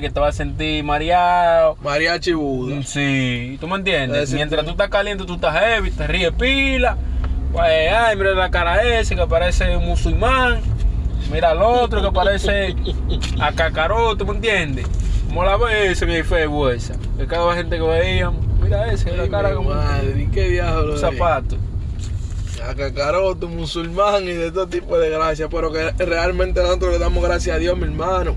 Que te vas a sentir mareado. Mariachi Buda. Sí, ¿tú me entiendes? Mientras tú- estás caliente, tú estás heavy, te ríes pila. Pues, ay, mira la cara ese que parece un musulmán. Mira al otro que parece a cacaró, ¿tú me entiendes? Como la ves ese el Facebook esa. Que cada gente que veíamos, mira ese, la cara mi como madre, ¿y qué diablo un zapato. A cacaroto, musulmán y de todo tipo de gracias. Pero que realmente nosotros le damos gracias a Dios, mi hermano.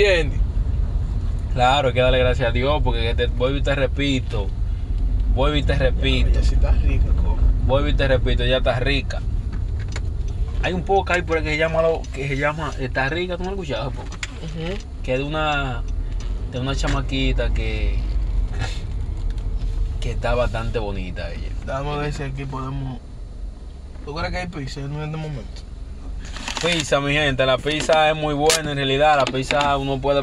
¿Entiendes? Claro, hay que darle gracias a Dios porque te, vuelvo y te repito. Vuelvo y te repito. Ella sí está rica, co. Vuelvo y te repito, ya está rica. Hay un poco ahí por ahí que se llama, lo- que se llama Está rica, ¿tú no lo escuchado? Que es de una, de una chamaquita que, que está bastante bonita ella. Vamos a ver si aquí podemos. ¿Tú crees que hay pizza en este momento? Pizza, mi gente, la pizza es muy buena en realidad. La pizza uno puede